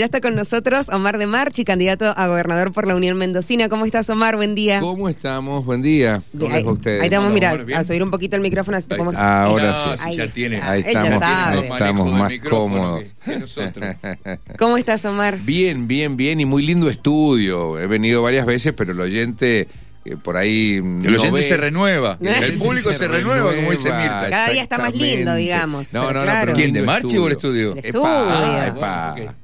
Ya está con nosotros Omar de Marchi, candidato a gobernador por la Unión Mendocina. ¿Cómo estás, Omar? Buen día. ¿Cómo estamos? Buen día. ¿Cómo ahí, ustedes? ahí te vamos, mira, a subir un poquito el micrófono así te podemos... Ahora No, sí. si ya Ahí. tiene. Ah, Ahí estamos, sabe. estamos más cómodos. que- que nosotros. ¿Cómo estás, Omar? Bien, bien, bien y muy lindo estudio. He venido varias veces, pero el oyente eh, por ahí El no oyente ve. se renueva. El El público se, renueva, como dice Mirta. Cada día está más lindo, digamos, No, pero no, no, claro. pero ¿Quién, de Marchi o el estudio? El estudio. ah, Ah, epa. bueno, ok.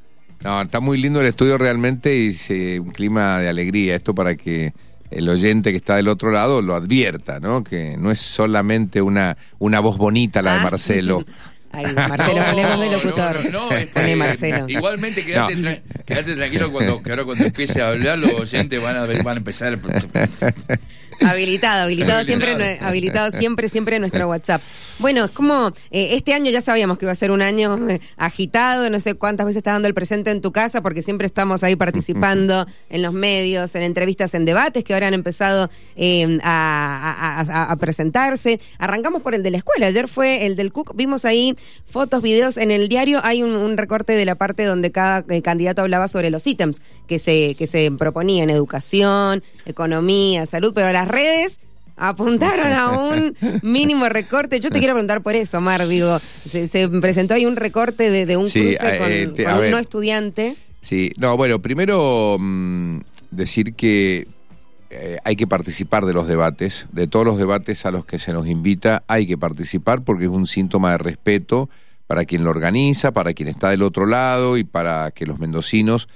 No, está muy lindo el estudio realmente y se- un clima de alegría. Esto para que el oyente que está del otro lado lo advierta, ¿no? Que no es solamente una, una voz bonita la de Ah. Marcelo. Ahí, Marcelo, ponemos de locutor. No, no, no, este, Marcelo. Igualmente, tra- quédate tranquilo cuando, que ahora cuando empiece a hablar, los oyentes van a, ver- van a empezar. Habilitado, habilitado siempre, Habilitado. siempre, siempre nuestro WhatsApp. Bueno, es como eh, este año ya sabíamos que iba a ser un año eh, agitado, no sé cuántas veces estás dando el presente en tu casa, porque siempre estamos ahí participando en los medios, en entrevistas, en debates que ahora han empezado eh, a, a- a- a presentarse. Arrancamos por el de la escuela, ayer fue el del CUC, vimos ahí fotos, videos, en el diario hay un, un recorte de la parte donde cada eh, candidato hablaba sobre los ítems que se, que se proponían, educación, economía, salud, pero las redes apuntaron a un mínimo recorte. Yo te quiero preguntar por eso, Mar, digo, se, se presentó ahí un recorte de, de un Sí, cruce con, eh, te- con a un ver. no estudiante. Sí, no, bueno, primero mm, decir que eh, hay que participar de los debates, de todos los debates a los que se nos invita, hay que participar porque es un síntoma de respeto para quien lo organiza, para quien está del otro lado y para que los mendocinos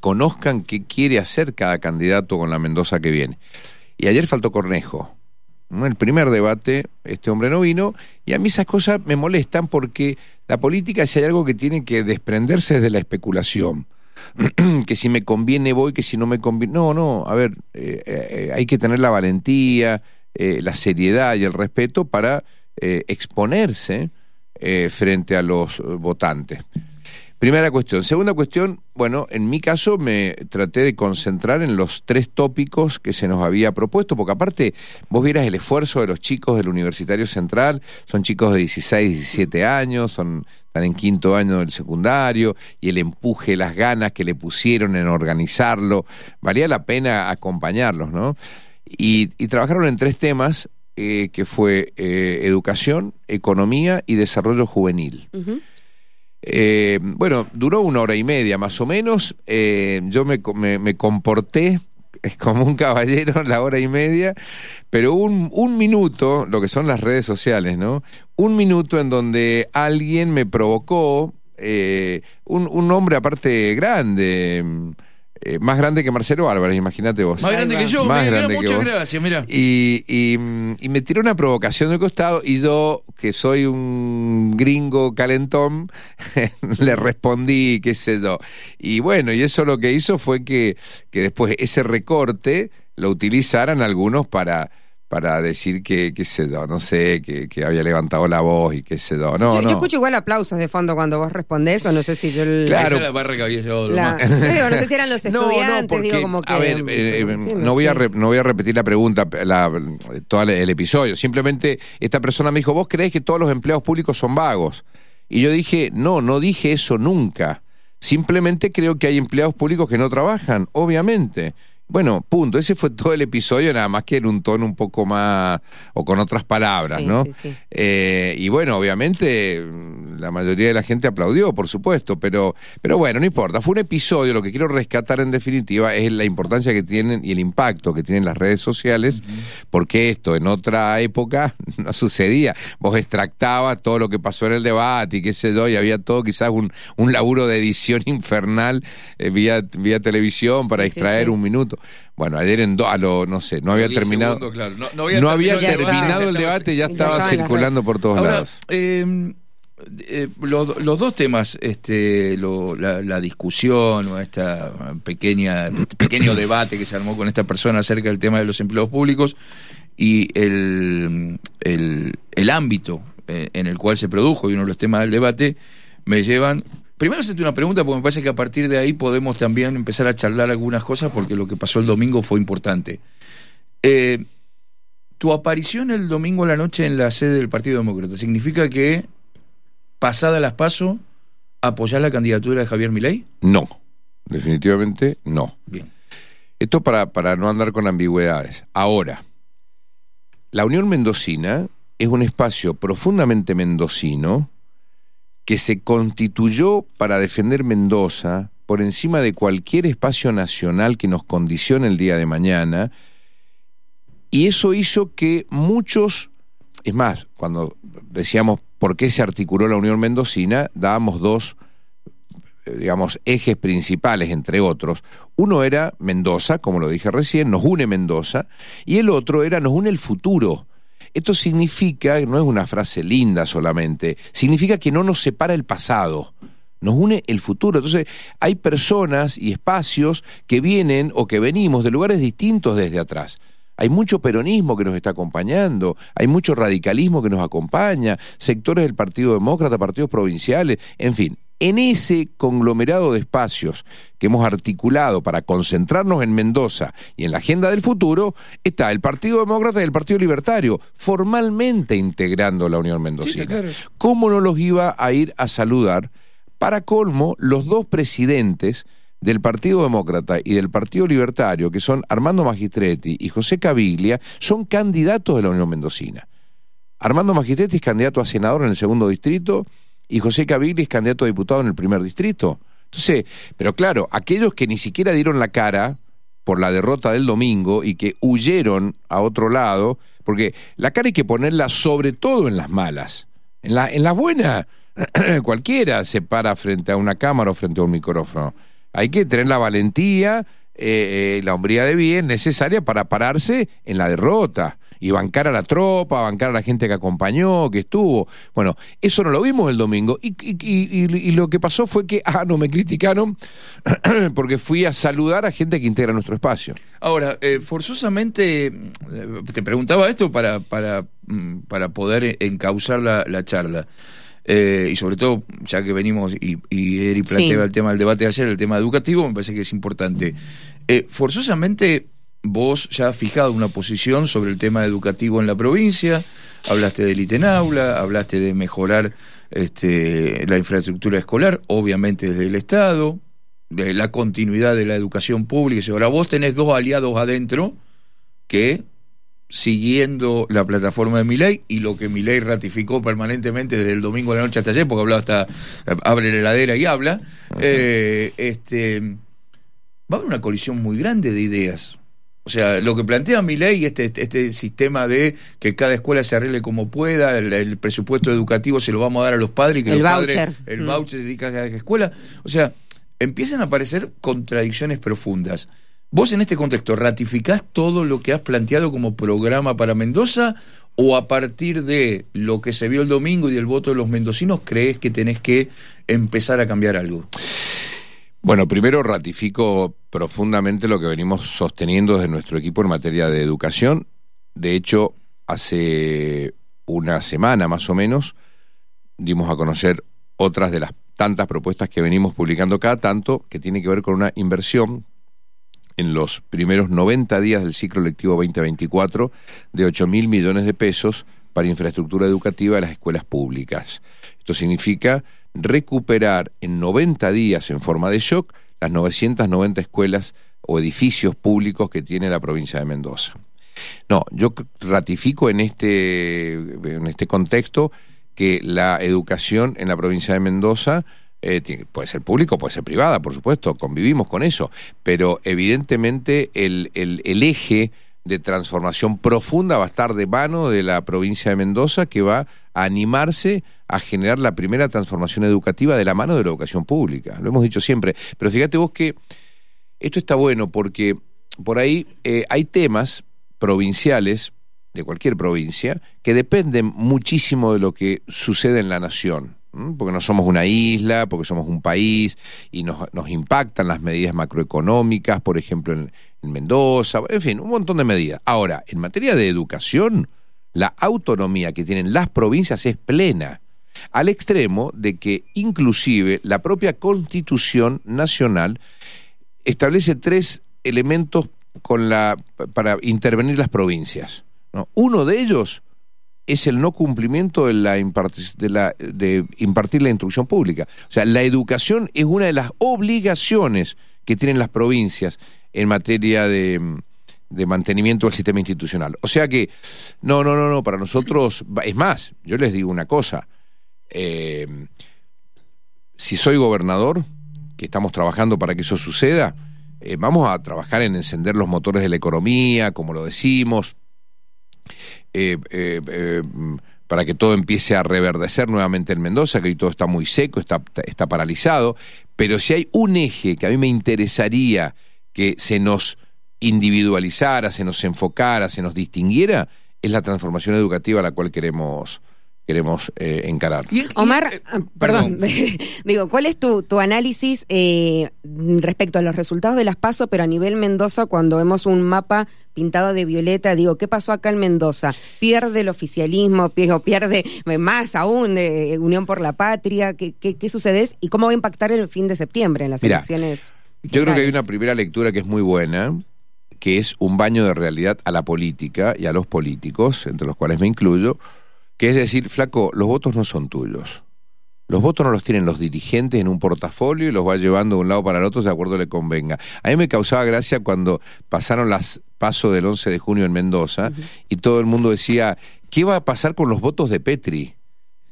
conozcan qué quiere hacer cada candidato con la Mendoza que viene. Y ayer faltó Cornejo. ¿no? El primer debate, este hombre no vino, y a mí esas cosas me molestan porque la política, si hay algo que tiene que desprenderse es de la especulación. que si me conviene voy, que si no me conviene. No, no, a ver, eh, eh, hay que tener la valentía, eh, la seriedad y el respeto para exponerse frente a los votantes. Primera cuestión. Segunda cuestión, bueno, en mi caso me traté de concentrar en los tres tópicos que se nos había propuesto, porque aparte vos vieras el esfuerzo de los chicos del Universitario Central, son chicos de 16, 17 años, son están en quinto año del secundario, y el empuje, las ganas que le pusieron en organizarlo, valía la pena acompañarlos, ¿no? Y, y trabajaron en tres temas, eh, que fue eh, educación, economía y desarrollo juvenil. Eh, bueno, duró una hora y media más o menos. Eh, yo me, me- me comporté como un caballero en la hora y media, pero un, un minuto, lo que son las redes sociales, ¿no? Un minuto en donde alguien me provocó, eh, un, un hombre aparte grande, eh, más grande que Marcelo Álvarez, imagínate vos. Más grande que yo, Más mira, grande que muchas vos. gracias, mira. Y, y, y me tiró una provocación de costado y yo, que soy un gringo calentón, le respondí, qué sé yo. Y bueno, y eso lo que hizo fue que, que después ese recorte lo utilizaran algunos para para decir que, qué sé yo, no sé, que, que había levantado la voz y qué sé yo. No, yo, no. yo escucho igual aplausos de fondo cuando vos respondés, o no sé si yo... el- Claro. Esa es la barra que había llevado la- Lomar. yo digo, no sé si eran los No, no, estudiantes, porque, digo como que... a ver, eh, eh, Sí, no, voy a re- no voy a repetir la pregunta, la, todo el, el episodio. Simplemente esta persona me dijo, ¿vos creés que todos los empleados públicos son vagos? Y yo dije, no, no dije eso nunca. Simplemente creo que hay empleados públicos que no trabajan, obviamente. Bueno, punto. Ese fue todo el episodio, nada más que en un tono un poco más, o con otras palabras, Sí, ¿no? sí, sí. Eh, y bueno, obviamente la mayoría de la gente aplaudió, por supuesto, pero, pero bueno, no importa. Fue un episodio, lo que quiero rescatar en definitiva es la importancia que tienen y el impacto que tienen las redes sociales, porque esto en otra época no sucedía. Vos extractabas todo lo que pasó en el debate y qué sé yo, y había todo quizás un, un laburo de edición infernal eh, vía, vía televisión para extraer un minuto. Bueno, ayer en do, a lo, no sé, no había terminado. segundos, claro. No, no No había terminado el debate, ya ya estaba circulando por todos Ahora, lados. eh, eh, los, los dos temas, este, lo- la, la discusión o esta pequeña este pequeño debate que se armó con esta persona acerca del tema de los empleados públicos y el, el, el ámbito eh, en el cual se produjo y uno de los temas del debate me llevan Primero hacerte una pregunta porque me parece que a partir de ahí podemos también empezar a charlar algunas cosas porque lo que pasó el domingo fue importante. Eh, tu aparición el domingo a la noche en la sede del Partido Demócrata significa que pasada las paso apoyar la candidatura de Javier Milei? No. definitivamente no. Bien. Esto para, para no andar con ambigüedades. Ahora, la Unión Mendocina es un espacio profundamente mendocino que se constituyó para defender Mendoza por encima de cualquier espacio nacional que nos condicione el día de mañana. Y eso hizo que muchos, es más, cuando decíamos por qué se articuló la Unión Mendocina, dábamos dos eh, digamos, ejes principales, entre otros. Uno era Mendoza, como lo dije recién, nos une Mendoza, y el otro era nos une el futuro. Esto significa, no es una frase linda solamente, significa que no nos separa el pasado, nos une el futuro. Entonces, hay personas y espacios que vienen o que venimos de lugares distintos desde atrás. Hay mucho peronismo que nos está acompañando, hay mucho radicalismo que nos acompaña, sectores del Partido Demócrata, partidos provinciales, en fin, en ese conglomerado de espacios que hemos articulado para concentrarnos en Mendoza y en la agenda del futuro, está el Partido Demócrata y el Partido Libertario, formalmente integrando la Unión Mendocina. ¿Cómo no los iba a ir a saludar? Para colmo, los dos presidentes del Partido Demócrata y del Partido Libertario, que son Armando Magistretti y José Caviglia, son candidatos de la Unión Mendocina. Armando Magistretti es candidato a senador en el segundo distrito y José Cavigli es candidato a diputado en el primer distrito. Entonces, pero claro, aquellos que ni siquiera dieron la cara por la derrota del domingo y que huyeron a otro lado, porque la cara hay que ponerla sobre todo en las malas. En, la, en las buenas, cualquiera se para frente a una cámara o frente a un micrófono. Hay que tener la valentía, eh, eh, la hombría de bien necesaria para pararse en la derrota y bancar a la tropa, bancar a la gente que acompañó, que estuvo. Bueno, eso no lo vimos el domingo. Y, y, lo que pasó fue que, ah, no me criticaron porque fui a saludar a gente que integra nuestro espacio. Ahora, eh, forzosamente, eh, te preguntaba esto para, para, mm, para poder encauzar la, la charla. Eh, y sobre todo, ya que venimos y, y Eri planteaba el tema del debate de ayer, el tema educativo, me parece que es importante. forzosamente vos ya has fijado una posición sobre el tema educativo en la provincia, hablaste del ITENAULA, hablaste de mejorar este, la infraestructura escolar, obviamente desde el Estado, de la continuidad de la educación pública. Ahora vos tenés dos aliados adentro que siguiendo la plataforma de Miley y lo que Miley ratificó permanentemente desde el domingo a la noche hasta ayer, porque hablaba hasta abre la heladera y habla, eh, este, va a haber una colisión muy grande de ideas. O sea, lo que plantea mi ley, este, este sistema de que cada escuela se arregle como pueda, el, presupuesto educativo se lo vamos a dar a los padres y que el los voucher. padres, el mm. voucher se dedica a cada escuela. O sea, empiezan a aparecer contradicciones profundas. ¿Vos en este contexto ratificás todo lo que has planteado como programa para Mendoza o a partir de lo que se vio el domingo y del voto de los mendocinos crees que tenés que empezar a cambiar algo? Bueno, primero ratifico profundamente lo que venimos sosteniendo desde nuestro equipo en materia de educación. De hecho, hace una semana más o menos dimos a conocer otras de las tantas propuestas que venimos publicando cada tanto, que tiene que ver con una inversión en los primeros 90 días del ciclo lectivo 2024 de 8 mil millones de pesos para infraestructura educativa de las escuelas públicas. Esto significa recuperar en 90 días en forma de shock las 990 escuelas o edificios públicos que tiene la provincia de Mendoza. No, yo ratifico en este, en este contexto que la educación en la provincia de Mendoza eh, puede ser público, puede ser privada, por supuesto, convivimos con eso, pero evidentemente el, el, el eje de transformación profunda va a estar de mano de la provincia de Mendoza que va a animarse a generar la primera transformación educativa de la mano de la educación pública. Lo hemos dicho siempre. Pero fíjate vos que esto está bueno porque por ahí eh, hay temas provinciales de cualquier provincia que dependen muchísimo de lo que sucede en la nación porque no somos una isla, porque somos un país y nos, nos impactan las medidas macroeconómicas, por ejemplo, en, en, Mendoza, en fin, un montón de medidas. Ahora, en materia de educación, la autonomía que tienen las provincias es plena, al extremo de que inclusive la propia constitución nacional establece tres elementos con la, para intervenir las provincias. Uno de ellos es el no cumplimiento de, la, de, de impartir la instrucción pública. O sea, la educación es una de las obligaciones que tienen las provincias en materia de, mantenimiento del sistema institucional. O sea que, no, no, no, no, para nosotros, es más, yo les digo una cosa, eh, si soy gobernador, que estamos trabajando para que eso suceda, eh, vamos a trabajar en encender los motores de la economía, como lo decimos, eh, para que todo empiece a reverdecer nuevamente en Mendoza, que hoy todo está muy seco, está, está paralizado, pero si hay un eje que a mí me interesaría que se nos individualizara, se nos enfocara, se nos distinguiera, es la transformación educativa a la cual queremos queremos eh, encarar. Omar, eh, ah, perdón, digo, ¿cuál es tu, tu análisis eh, respecto a los resultados de las PASO, pero a nivel Mendoza, cuando vemos un mapa pintado de violeta, digo, ¿qué pasó acá en Mendoza? ¿Pierde el oficialismo? ¿Pierde más aún de Unión por la Patria? ¿Qué, qué, sucede? ¿Y cómo va a impactar el fin de septiembre en las elecciones? Yo creo que hay una primera lectura que es muy buena, que es un baño de realidad a la política y a los políticos, entre los cuales me incluyo, que es decir, flaco, los votos no son tuyos. Los votos no los tienen los dirigentes en un portafolio y los va llevando de un lado para el otro de acuerdo le convenga. A mí me causaba gracia cuando pasaron las pasos del 11 de junio en Mendoza y todo el mundo decía, ¿qué va a pasar con los votos de Petri?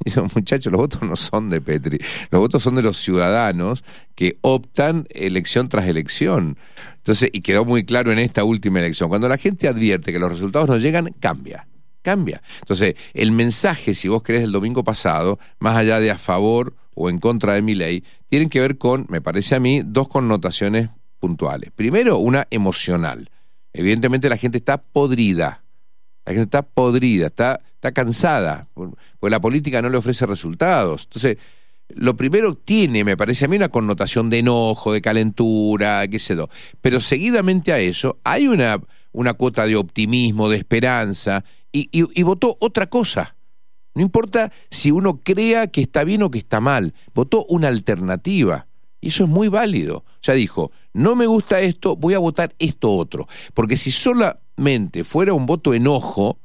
Muchachos, los votos no son de Petri, los votos son de los ciudadanos que optan elección tras elección. Entonces, y quedó muy claro en esta última elección, cuando la gente advierte que los resultados no llegan, cambia, cambia. Entonces, el mensaje, si vos crees del domingo pasado, más allá de a favor o en contra de mi ley, tienen que ver con, me parece a mí, dos connotaciones puntuales. Primero, una emocional. Evidentemente la gente está podrida la gente está podrida, está, está cansada, porque la política no le ofrece resultados. Entonces, lo primero tiene, me parece a mí, una connotación de enojo, de calentura, qué sé yo. Pero seguidamente a eso hay una, una cuota de optimismo, de esperanza, y, y, votó otra cosa. No importa si uno crea que está bien o que está mal, votó una alternativa. Y eso es muy válido. Sea, dijo, no me gusta esto, voy a votar esto otro. Porque si sola, fuera un voto enojo,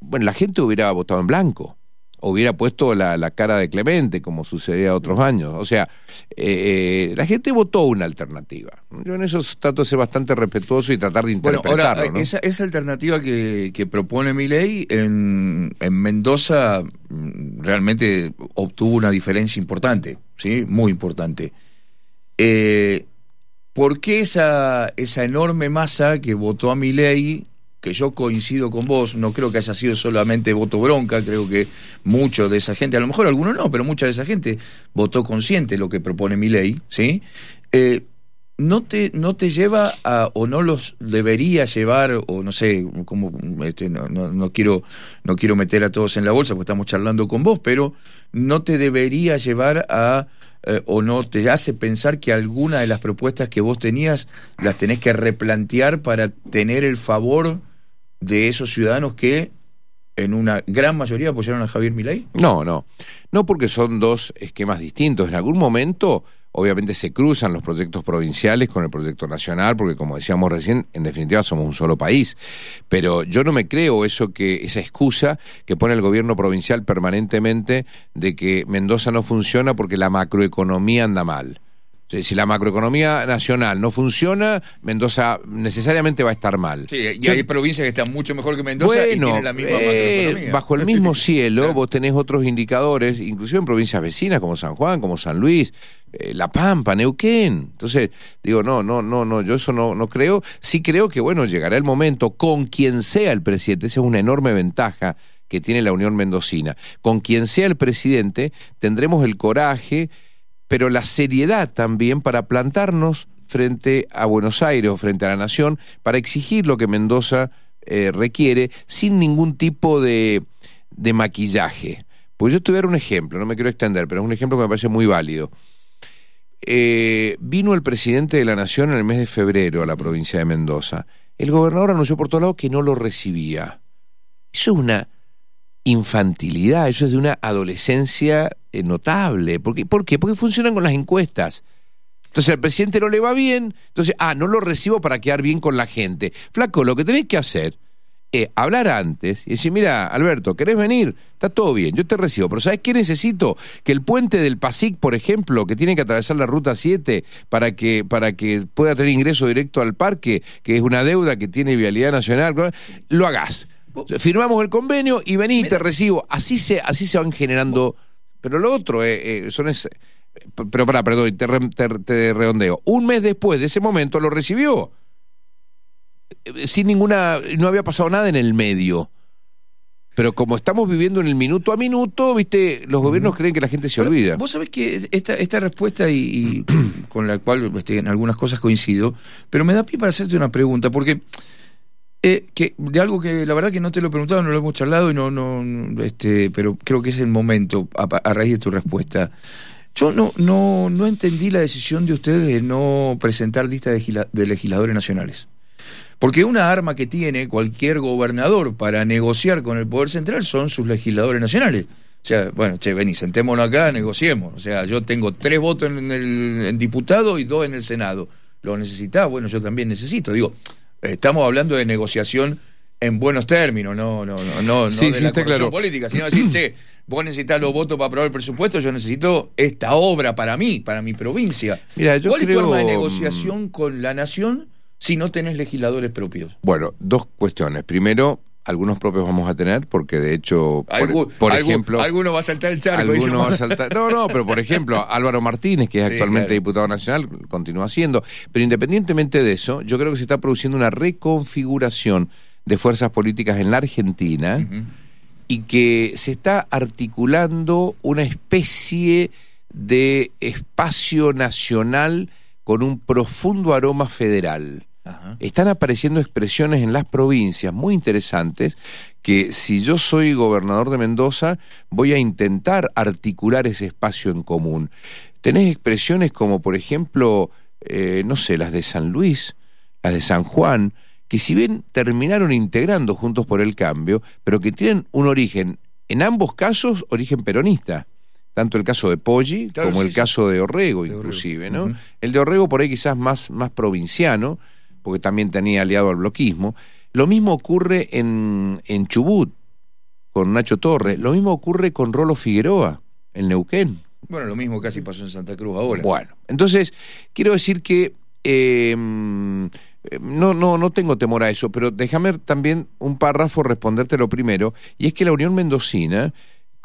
bueno, la gente hubiera votado en blanco, hubiera puesto la, cara de Clemente, como sucedía otros años. O sea, eh, la gente votó una alternativa. Yo en eso trato de ser bastante respetuoso y tratar de interpretarlo. ahora, esa, esa, alternativa que, propone mi ley en, en Mendoza mm, realmente obtuvo una diferencia importante, ¿sí? Muy importante. Eh, ¿Por qué esa, esa enorme masa que votó a mi ley, que yo coincido con vos, no creo que haya sido solamente voto bronca, creo que mucho de esa gente, a lo mejor algunos no, pero mucha de esa gente votó consciente lo que propone mi ley, ¿sí? Eh, no te, no te lleva a, o no los debería llevar, o no sé, como este, no, no, no, quiero, no quiero meter a todos en la bolsa porque estamos charlando con vos, pero no te debería llevar a eh, o no te hace pensar que alguna de las propuestas que vos tenías las tenés que replantear para tener el favor de esos ciudadanos que en una gran mayoría apoyaron a Javier Milei? No, no. No porque son dos esquemas distintos. En algún momento Obviamente se cruzan los proyectos provinciales con el proyecto nacional, porque como decíamos recién, en definitiva somos un solo país. Pero yo no me creo eso que, esa excusa que pone el gobierno provincial permanentemente de que Mendoza no funciona porque la macroeconomía anda mal. Si la macroeconomía nacional no funciona, Mendoza necesariamente va a estar mal. Sí, y hay provincias que están mucho mejor que Mendoza y tienen la misma eh, macroeconomía. Bajo el mismo cielo, vos tenés otros indicadores, inclusive en provincias vecinas como San Juan, como San Luis, eh, La Pampa, Neuquén. Entonces, digo, no, no, no, no, yo eso no, no creo. Sí creo que, bueno, llegará el momento con quien sea el presidente, esa es una enorme ventaja que tiene la Unión Mendocina. Con quien sea el presidente, tendremos el coraje pero la seriedad también para plantarnos frente a Buenos Aires o frente a la nación para exigir lo que Mendoza eh, requiere sin ningún tipo de, de maquillaje. Pues yo te a dar un ejemplo, no me quiero extender, pero es un ejemplo que me parece muy válido. Eh, vino el presidente de la Nación en el mes de febrero a la provincia de Mendoza. El gobernador anunció por todos lados que no lo recibía. Eso es una infantilidad, eso es de una adolescencia eh, notable. ¿Por qué? ¿Por qué? Porque funcionan con las encuestas. Entonces al presidente no le va bien, entonces, ah, no lo recibo para quedar bien con la gente. Flaco, lo que tenés que hacer eh, hablar antes y decir, mira, Alberto, ¿querés venir? Está todo bien, yo te recibo, pero ¿sabes qué necesito? Que el puente del PASIC, por ejemplo, que tiene que atravesar la ruta 7 para que, para que pueda tener ingreso directo al parque, que es una deuda que tiene Vialidad Nacional, lo hagas. Firmamos el convenio y vení y te recibo. Así se, así se van generando. Pero lo otro eh, eh, son ese, pero para, perdón, te, te redondeo. Un mes después de ese momento lo recibió sin ninguna, no había pasado nada en el medio. Pero como estamos viviendo en el minuto a minuto, viste, los gobiernos creen que la gente se olvida. Vos sabés que esta, esta respuesta y, con la cual este, en algunas cosas coincido, pero me da pie para hacerte una pregunta, porque eh, de algo que la verdad que no te lo he preguntado, no lo hemos charlado y no, no, este, pero creo que es el momento a, a raíz de tu respuesta. Yo no, no, no entendí la decisión de ustedes de no presentar lista de legisladores nacionales. Porque una arma que tiene cualquier gobernador para negociar con el Poder Central son sus legisladores nacionales. O sea, bueno, che, vení, sentémonos acá, negociemos. O sea, yo tengo tres votos en el diputado y dos en el Senado. ¿Lo necesitás? Bueno, yo también necesito. Digo, estamos hablando de negociación en buenos términos, no, no, no, no, sí, de sí, la está claro. política, sino decir, che, vos necesitas los votos para aprobar el presupuesto, yo necesito esta obra para mí, para mi provincia. Mira, yo ¿Cuál creo... es tu arma de negociación con la nación? si no tenés legisladores propios? Bueno, dos cuestiones. Primero, algunos propios vamos a tener, porque de hecho, por, ejemplo... Alguno va a saltar el charco. Alguno va a saltar... No, no, pero por ejemplo, Álvaro Martínez, que es actualmente diputado nacional, continúa siendo. Pero independientemente de eso, yo creo que se está produciendo una reconfiguración de fuerzas políticas en la Argentina y que se está articulando una especie de espacio nacional con un profundo aroma federal. Están apareciendo expresiones en las provincias muy interesantes que si yo soy gobernador de Mendoza voy a intentar articular ese espacio en común. Tenés expresiones como por ejemplo, eh, no sé, las de San Luis, las de San Juan, que si bien terminaron integrando Juntos por el Cambio, pero que tienen un origen, en ambos casos, origen peronista. Tanto el caso de Poggi como el caso de Orrego, inclusive, ¿no? El de Orrego por ahí quizás más, más provinciano, porque también tenía aliado al bloquismo. Lo mismo ocurre en, en Chubut, con Nacho Torres. Lo mismo ocurre con Rolo Figueroa, en Neuquén. Bueno, lo mismo casi pasó en Santa Cruz ahora. Bueno, entonces, quiero decir que eh, no, no, no tengo temor a eso, pero déjame también un párrafo responderte lo primero, y es que la Unión Mendocina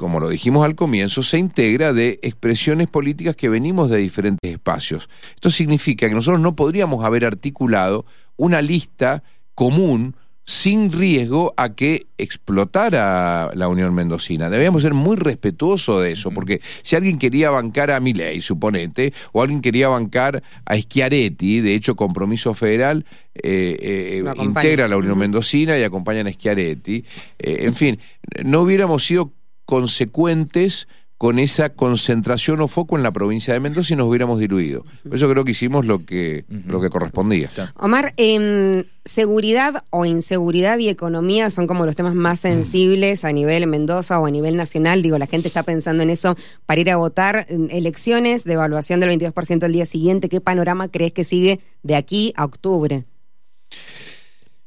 como lo dijimos al comienzo, se integra de expresiones políticas que venimos de diferentes espacios. Esto significa que nosotros no podríamos haber articulado una lista común sin riesgo a que explotara la Unión Mendocina. Debíamos ser muy respetuosos de eso, porque si alguien quería bancar a Milei, suponete, o alguien quería bancar a Schiaretti, de hecho Compromiso Federal eh, eh, integra la Unión Mendocina y acompaña a Schiaretti, eh, en fin, no hubiéramos sido consecuentes con esa concentración o foco en la provincia de Mendoza y nos hubiéramos diluido. Por eso creo que hicimos lo que, lo que correspondía. Omar, eh, seguridad o inseguridad y economía son como los temas más sensibles a nivel Mendoza o a nivel nacional. Digo, la gente está pensando en eso para ir a votar. Elecciones de evaluación del 22% el día siguiente. ¿Qué panorama crees que sigue de aquí a octubre?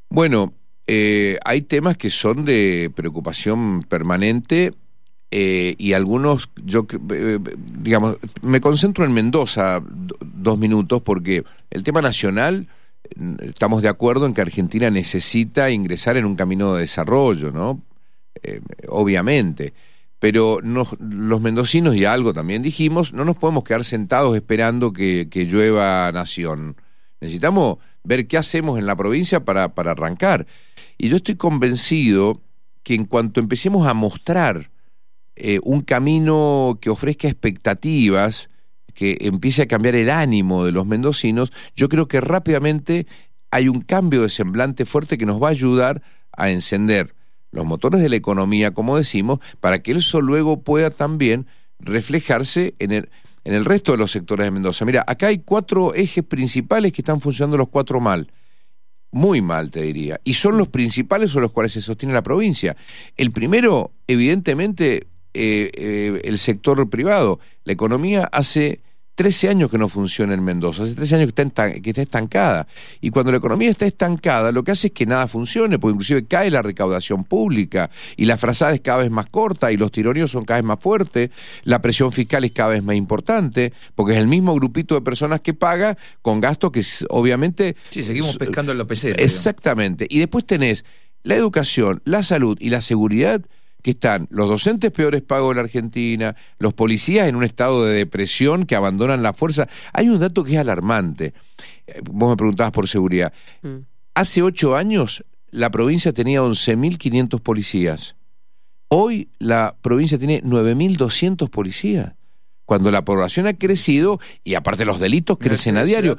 Bueno, eh, hay temas que son de preocupación permanente eh, y algunos, yo eh, digamos, me concentro en Mendoza dos minutos porque el tema nacional, estamos de acuerdo en que Argentina necesita ingresar en un camino de desarrollo, ¿no? Eh, obviamente. Pero los mendocinos, y algo también dijimos, no nos podemos quedar sentados esperando que, que llueva nación. Necesitamos ver qué hacemos en la provincia para, para arrancar. Y yo estoy convencido que en cuanto empecemos a mostrar eh, un camino que ofrezca expectativas, que empiece a cambiar el ánimo de los mendocinos, yo creo que rápidamente hay un cambio de semblante fuerte que nos va a ayudar a encender los motores de la economía, como decimos, para que eso luego pueda también reflejarse en el, en el resto de los sectores de Mendoza. Mira, acá hay cuatro ejes principales que están funcionando los cuatro mal. Muy mal, te diría. Y son los principales sobre los cuales se sostiene la provincia. El primero, evidentemente, eh, eh, el sector privado. La economía hace 13 años que no funciona en Mendoza, hace 13 años que está, que está estancada. Y cuando la economía está estancada, lo que hace es que nada funcione, porque inclusive cae la recaudación pública y la frazada es cada vez más corta y los tironios son cada vez más fuertes, la presión fiscal es cada vez más importante, porque es el mismo grupito de personas que paga con gastos que obviamente... Sí, seguimos pescando en la pecera. Exactamente. Y después tenés la educación, la salud y la seguridad que están los docentes peores pagos de la Argentina, los policías en un estado de depresión que abandonan la fuerza. Hay un dato que es alarmante. Eh, vos me preguntabas por seguridad. Mm. Hace ocho años la provincia tenía 11.500 policías. Hoy la provincia tiene 9.200 policías cuando la población ha crecido y aparte los delitos crecen a diario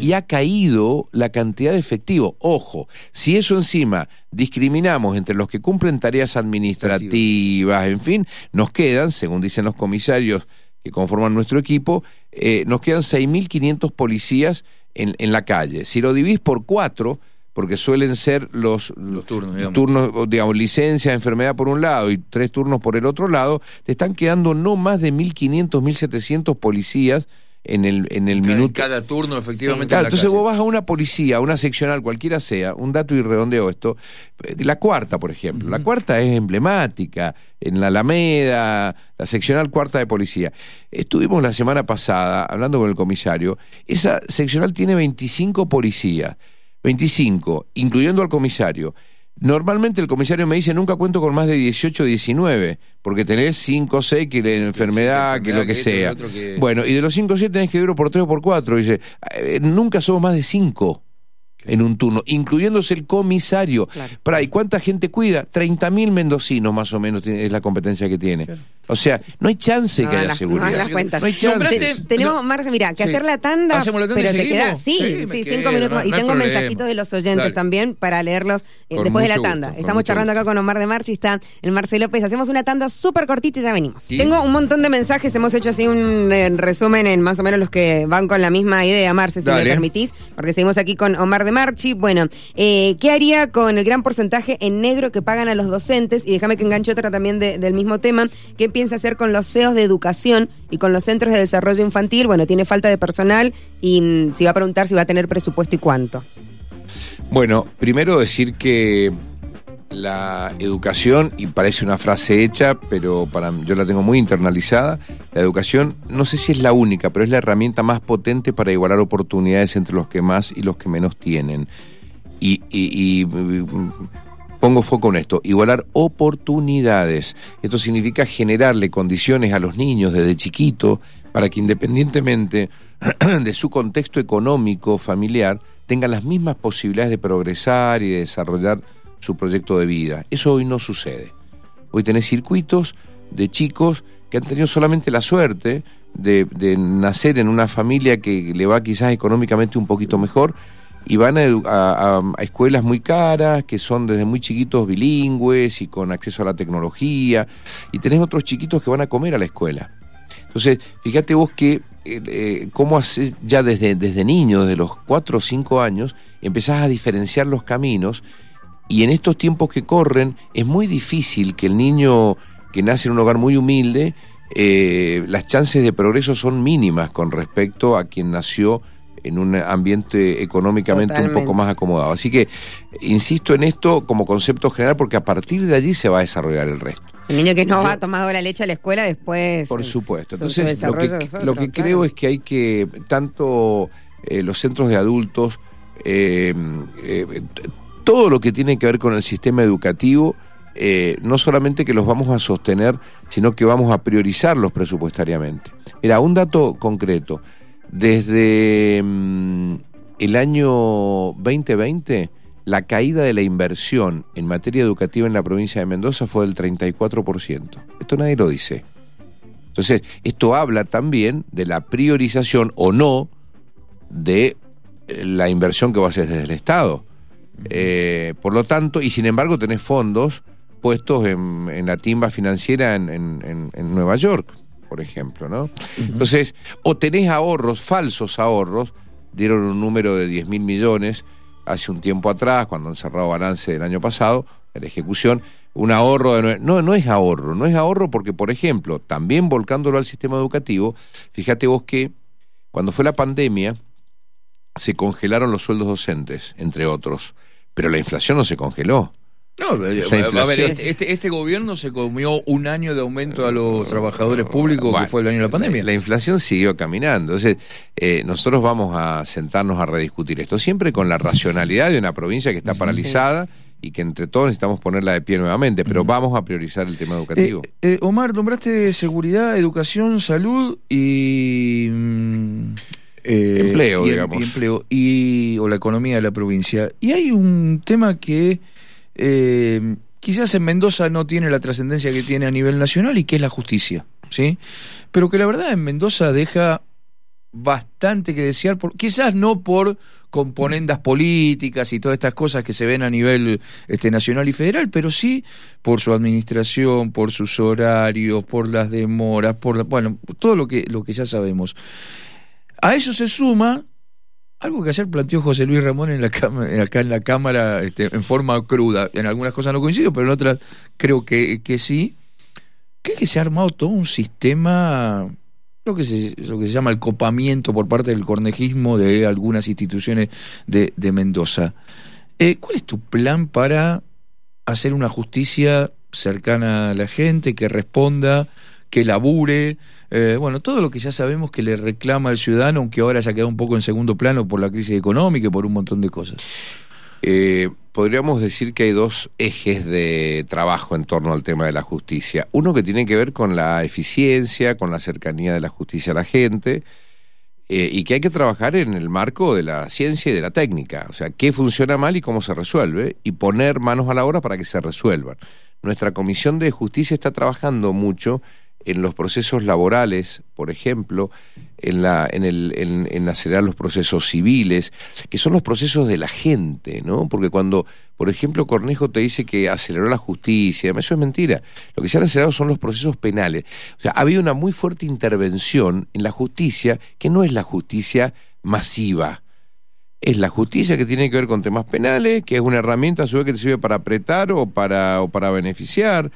y ha caído la cantidad de efectivo. Ojo, si eso encima discriminamos entre los que cumplen tareas administrativas, en fin, nos quedan, según dicen los comisarios que conforman nuestro equipo, eh, nos quedan 6.500 policías en, en la calle. Si lo dividís por cuatro, porque suelen ser los, los turnos, digamos. turnos, digamos, licencia, enfermedad por un lado y tres turnos por el otro lado, te están quedando no más de 1.500, 1.700 policías en el, en el cada, minuto. cada turno, efectivamente. Claro, entonces vos vas a una policía, una seccional, cualquiera sea, un dato y redondeo esto. La cuarta, por ejemplo. La cuarta es emblemática. En la Alameda, la seccional cuarta de policía. Estuvimos la semana pasada hablando con el comisario. Esa seccional tiene 25 policías. 25, incluyendo al comisario. Normalmente el comisario me dice, nunca cuento con más de 18 o 19, porque tenés 5 o 6 que la enfermedad, que lo que, sea. Bueno, y de los 5 o 6 tenés que ir por 3 o por 4. Dice, eh, nunca somos más de 5 en un turno, incluyéndose el comisario. Para, ¿y cuánta gente cuida? 30.000 mendocinos más o menos es la competencia que tiene. O sea, no hay chance que haya seguridad. No, las cuentas. No hay chance. tenemos, Marce, mira, que hacer la tanda, pero te queda, sí, sí, cinco minutos Y tengo mensajitos de los oyentes también para leerlos eh, después de la tanda. Estamos charlando acá con Omar de Marchi, está el Marce López. Hacemos una tanda súper cortita y ya venimos. Tengo un montón de mensajes, hemos hecho así un eh, resumen en más o menos los que van con la misma idea, Marce, si me permitís, porque seguimos aquí con Omar de Marchi. Bueno, eh, ¿qué haría con el gran porcentaje en negro que pagan a los docentes? Y déjame que enganche otra también del mismo tema, que piensa hacer con los CEOs de educación y con los centros de desarrollo infantil? Bueno, tiene falta de personal y mm, si va a preguntar si va a tener presupuesto y cuánto. Bueno, primero decir que la educación, y parece una frase hecha, pero para yo la tengo muy internalizada, la educación no sé si es la única, pero es la herramienta más potente para igualar oportunidades entre los que más y los que menos tienen. y, y Pongo foco en esto, igualar oportunidades. Esto significa generarle condiciones a los niños desde chiquito para que independientemente de su contexto económico, familiar, tengan las mismas posibilidades de progresar y de desarrollar su proyecto de vida. Eso hoy no sucede. Hoy tenés circuitos de chicos que han tenido solamente la suerte de, de nacer en una familia que le va quizás económicamente un poquito mejor, y van a, escuelas muy caras, que son desde muy chiquitos bilingües y con acceso a la tecnología, y tenés otros chiquitos que van a comer a la escuela. Entonces, fíjate vos que eh, eh, cómo haces ya desde, desde niño, desde los 4 o 5 años, empezás a diferenciar los caminos, y en estos tiempos que corren es muy difícil que el niño que nace en un hogar muy humilde, eh, las chances de progreso son mínimas con respecto a quien nació en un ambiente económicamente un poco más acomodado. Así que insisto en esto como concepto general porque a partir de allí se va a desarrollar el resto. El niño que no ha tomado la leche a la escuela después. Por supuesto. Entonces, lo que, lo que creo es que hay que, tanto eh, los centros de adultos, eh, eh, todo lo que tiene que ver con el sistema educativo, no solamente que los vamos a sostener, sino que vamos a priorizarlos presupuestariamente. Mira, un dato concreto. Desde mm, el año 2020, la caída de la inversión en materia educativa en la provincia de Mendoza fue del 34%. Esto nadie lo dice. Entonces, esto habla también de la priorización o no de eh, la inversión que va a hacer desde el Estado. Eh, por lo tanto, y sin embargo tenés fondos puestos en, la timba financiera en Nueva York por ejemplo, ¿no? Entonces, o tenés ahorros, falsos ahorros, dieron un número de 10 mil millones hace un tiempo atrás, cuando han cerrado balance del año pasado, de la ejecución, un ahorro de... No, no es ahorro, no es ahorro porque, por ejemplo, también volcándolo al sistema educativo, fíjate vos que Cuando fue la pandemia, se congelaron los sueldos docentes, entre otros, pero la inflación no se congeló. No, Esa a ver, este, este- gobierno se comió un año de aumento a los trabajadores públicos, Bueno, que fue el año de la pandemia. La, inflación siguió caminando. Entonces, eh, nosotros vamos a sentarnos a rediscutir esto, siempre con la racionalidad de una provincia que está paralizada y que entre todos necesitamos ponerla de pie nuevamente, pero vamos a priorizar el tema educativo. Eh, eh, Omar, nombraste seguridad, educación, salud y. mm, eh, Empleo, y, digamos. y empleo y o la economía de la provincia. Y hay un tema que eh, quizás en Mendoza no tiene la trascendencia que tiene a nivel nacional y que es la justicia, ¿sí? Pero que la verdad en Mendoza deja bastante que desear, quizás no por componendas políticas y todas estas cosas que se ven a nivel este, nacional y federal, pero sí por su administración, por sus horarios, por las demoras, por la- bueno, todo lo que, lo que ya sabemos. A eso se suma algo que ayer planteó José Luis Ramón en la acá en la Cámara este, en forma cruda. En algunas cosas no coincido, pero en otras creo que, que sí. Que es que se ha armado todo un sistema, lo que se, lo que se llama el copamiento por parte del cornejismo de algunas instituciones de, de Mendoza. Eh, ¿Cuál es tu plan para hacer una justicia cercana a la gente, que responda, que labure? Eh, bueno, todo lo que ya sabemos que le reclama al ciudadano, aunque ahora se ha quedado un poco en segundo plano por la crisis económica y por un montón de cosas. Eh, podríamos decir que hay dos ejes de trabajo en torno al tema de la justicia. Uno que tiene que ver con la eficiencia, con la cercanía de la justicia a la gente, eh, y que hay que trabajar en el marco de la ciencia y de la técnica. O sea, qué funciona mal y cómo se resuelve, y poner manos a la obra para que se resuelvan. Nuestra Comisión de Justicia está trabajando mucho en los procesos laborales, por ejemplo, en, la, en, el, en, en acelerar los procesos civiles, que son los procesos de la gente, ¿no? Porque cuando, por ejemplo, Cornejo te dice que aceleró la justicia, eso es mentira. Lo que se han acelerado son los procesos penales. O sea, ha habido una muy fuerte intervención en la justicia, que no es la justicia masiva. Es la justicia que tiene que ver con temas penales, que es una herramienta a su vez que te sirve para apretar o para, o para beneficiar.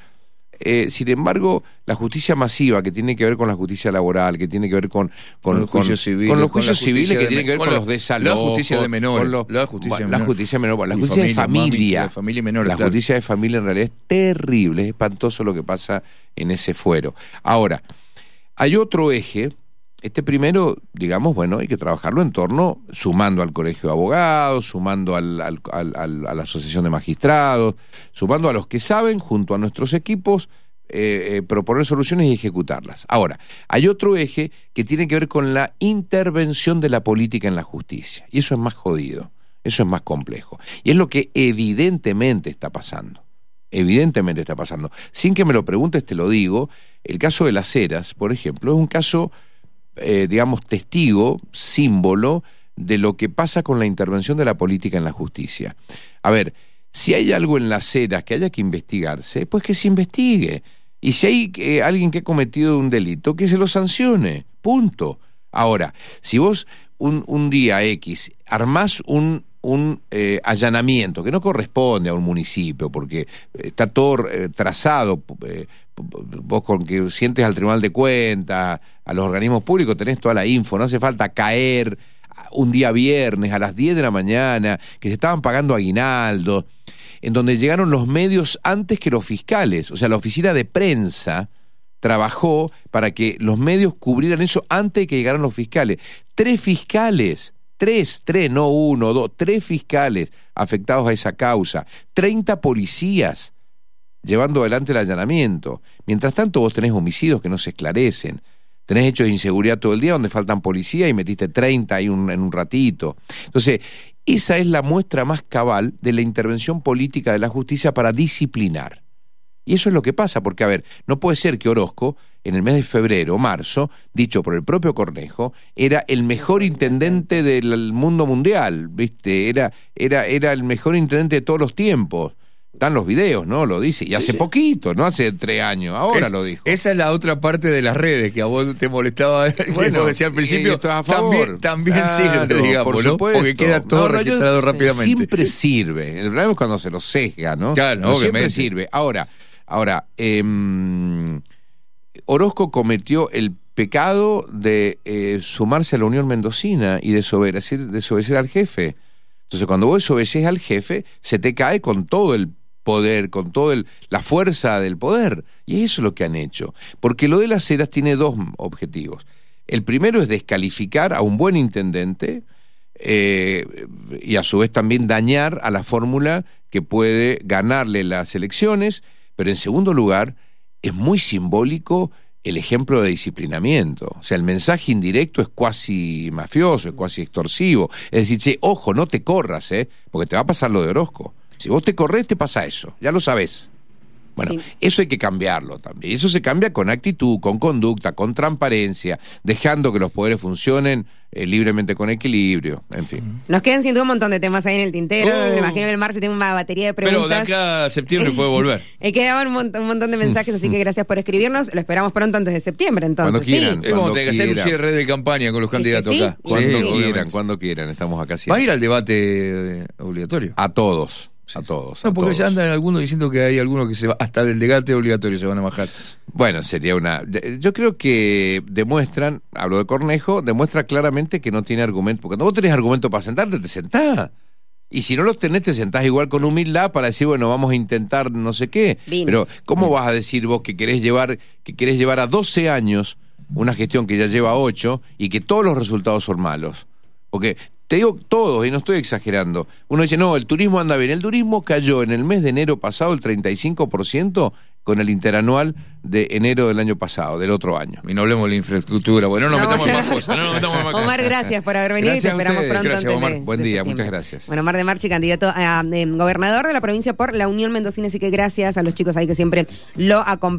Eh, sin embargo, la justicia masiva, que tiene que ver con la justicia laboral, que tiene que ver con, con, Con los juicios civiles, con los con la juicios civiles, justicia que tiene que ver con la- los la desalojos. justicia de menores, con los- la justicia bueno, la menores. justicia menor, la de familia, la claro. justicia de familia en realidad es terrible, es espantoso lo que pasa en ese fuero. Ahora, hay otro eje. Este primero, digamos, bueno, hay que trabajarlo en torno, sumando al Colegio de Abogados, sumando al- a la Asociación de Magistrados, sumando a los que saben, junto a nuestros equipos, eh, eh, proponer soluciones y ejecutarlas. Ahora, hay otro eje que tiene que ver con la intervención de la política en la justicia. Y eso es más jodido, eso es más complejo. Y es lo que evidentemente está pasando. Evidentemente está pasando. Sin que me lo preguntes, te lo digo. El caso de las Heras, por ejemplo, es un caso, eh, digamos, testigo, símbolo de lo que pasa con la intervención de la política en la justicia. A ver, si hay algo en las Heras que haya que investigarse, pues que se investigue. Y si hay eh, alguien que ha cometido un delito, que se lo sancione. Punto. Ahora, si vos un, un día X armás un, un eh, allanamiento que no corresponde a un municipio, porque está todo eh, trazado, eh, vos con que sientes al Tribunal de Cuentas, a los organismos públicos, tenés toda la info, no hace falta caer un día viernes a las 10 de la mañana, que se estaban pagando aguinaldos, en donde llegaron los medios antes que los fiscales, o sea, la oficina de prensa trabajó para que los medios cubrieran eso antes de que llegaran los fiscales. Tres fiscales, tres, tres, no uno, dos, tres fiscales afectados a esa causa, 30 policías llevando adelante el allanamiento. Mientras tanto vos tenés homicidios que no se esclarecen, tenés hechos de inseguridad todo el día donde faltan policías y metiste 30 ahí en un ratito. Entonces, esa es la muestra más cabal de la intervención política de la justicia para disciplinar. Y eso es lo que pasa, porque, a ver, no puede ser que Orozco, en el mes de febrero o marzo, dicho por el propio Cornejo, era el mejor intendente del mundo mundial, ¿viste? Era, era, era el mejor intendente de todos los tiempos. Están los videos, ¿no? Lo dice. Y hace sí. poquito, no hace tres años, ahora Es- lo dijo. Esa es la otra parte de las redes que a vos te molestaba. Bueno, vos decías al principio. es a favor. También, también Claro, sirve, digamos, por ¿no? supuesto. Porque queda todo No, no, yo- registrado rápidamente. Siempre sirve. El problema es cuando se lo sesga, ¿no? Claro, siempre sirve. Ahora, ahora, em, Orozco cometió el pecado de eh, sumarse a la Unión Mendocina y desobedecer, desobedecer al jefe. Entonces, cuando vos desobedeces al jefe, se te cae con todo el poder, con toda la fuerza del poder. Y eso es lo que han hecho. Porque lo de las eras tiene dos objetivos. El primero es descalificar a un buen intendente eh, y a su vez también dañar a la fórmula que puede ganarle las elecciones, pero en segundo lugar es muy simbólico el ejemplo de disciplinamiento. O sea, el mensaje indirecto es cuasi mafioso, es cuasi extorsivo. Es decir, che, ojo, no te corras, ¿eh? porque te va a pasar lo de Orozco. Si vos te corres, te pasa eso, ya lo sabés. Bueno, eso hay que cambiarlo también. Eso se cambia con actitud, con conducta, con transparencia, dejando que los poderes funcionen eh, libremente con equilibrio, en fin. Nos quedan sin duda un montón de temas ahí en el tintero. Oh. Me imagino que el Marce tiene una batería de preguntas. Pero de acá a septiembre puede volver. He quedado un, montón, de mensajes, así que gracias por escribirnos. Lo esperamos pronto antes de septiembre, entonces. Cuando quieran. Sí. A que hacer un cierre de campaña con los candidatos acá. Cuando quieran, cuando quieran. Estamos acá siempre. ¿Va a ir al debate obligatorio? A todos. A todos. No, porque ya andan algunos diciendo que hay algunos que se va, hasta del debate obligatorio se van a bajar. Bueno, sería una. Yo creo que demuestran, hablo de Cornejo, demuestra claramente que no tiene argumento. Porque cuando vos tenés argumento para sentarte, te sentás. Y si no los tenés, te sentás igual con humildad para decir, bueno, vamos a intentar no sé qué. Pero, ¿cómo vas a decir vos que querés llevar, que querés llevar a 12 años una gestión que ya lleva 8 y que todos los resultados son malos? Porque te digo todos, y no estoy exagerando. Uno dice, no, el turismo anda bien. El turismo cayó en el mes de enero pasado el 35% con el interanual de enero del año pasado, del otro año. Y no hablemos de la infraestructura. Bueno, no nos metamos en más cosas. No metamos en más cosas. Omar, gracias por haber venido y te esperamos pronto. Gracias, Omar. Buen día, muchas gracias. Bueno, Omar de Marchi, candidato a eh, gobernador de la provincia por la Unión Mendocina, así que gracias a los chicos ahí que siempre lo acompañan.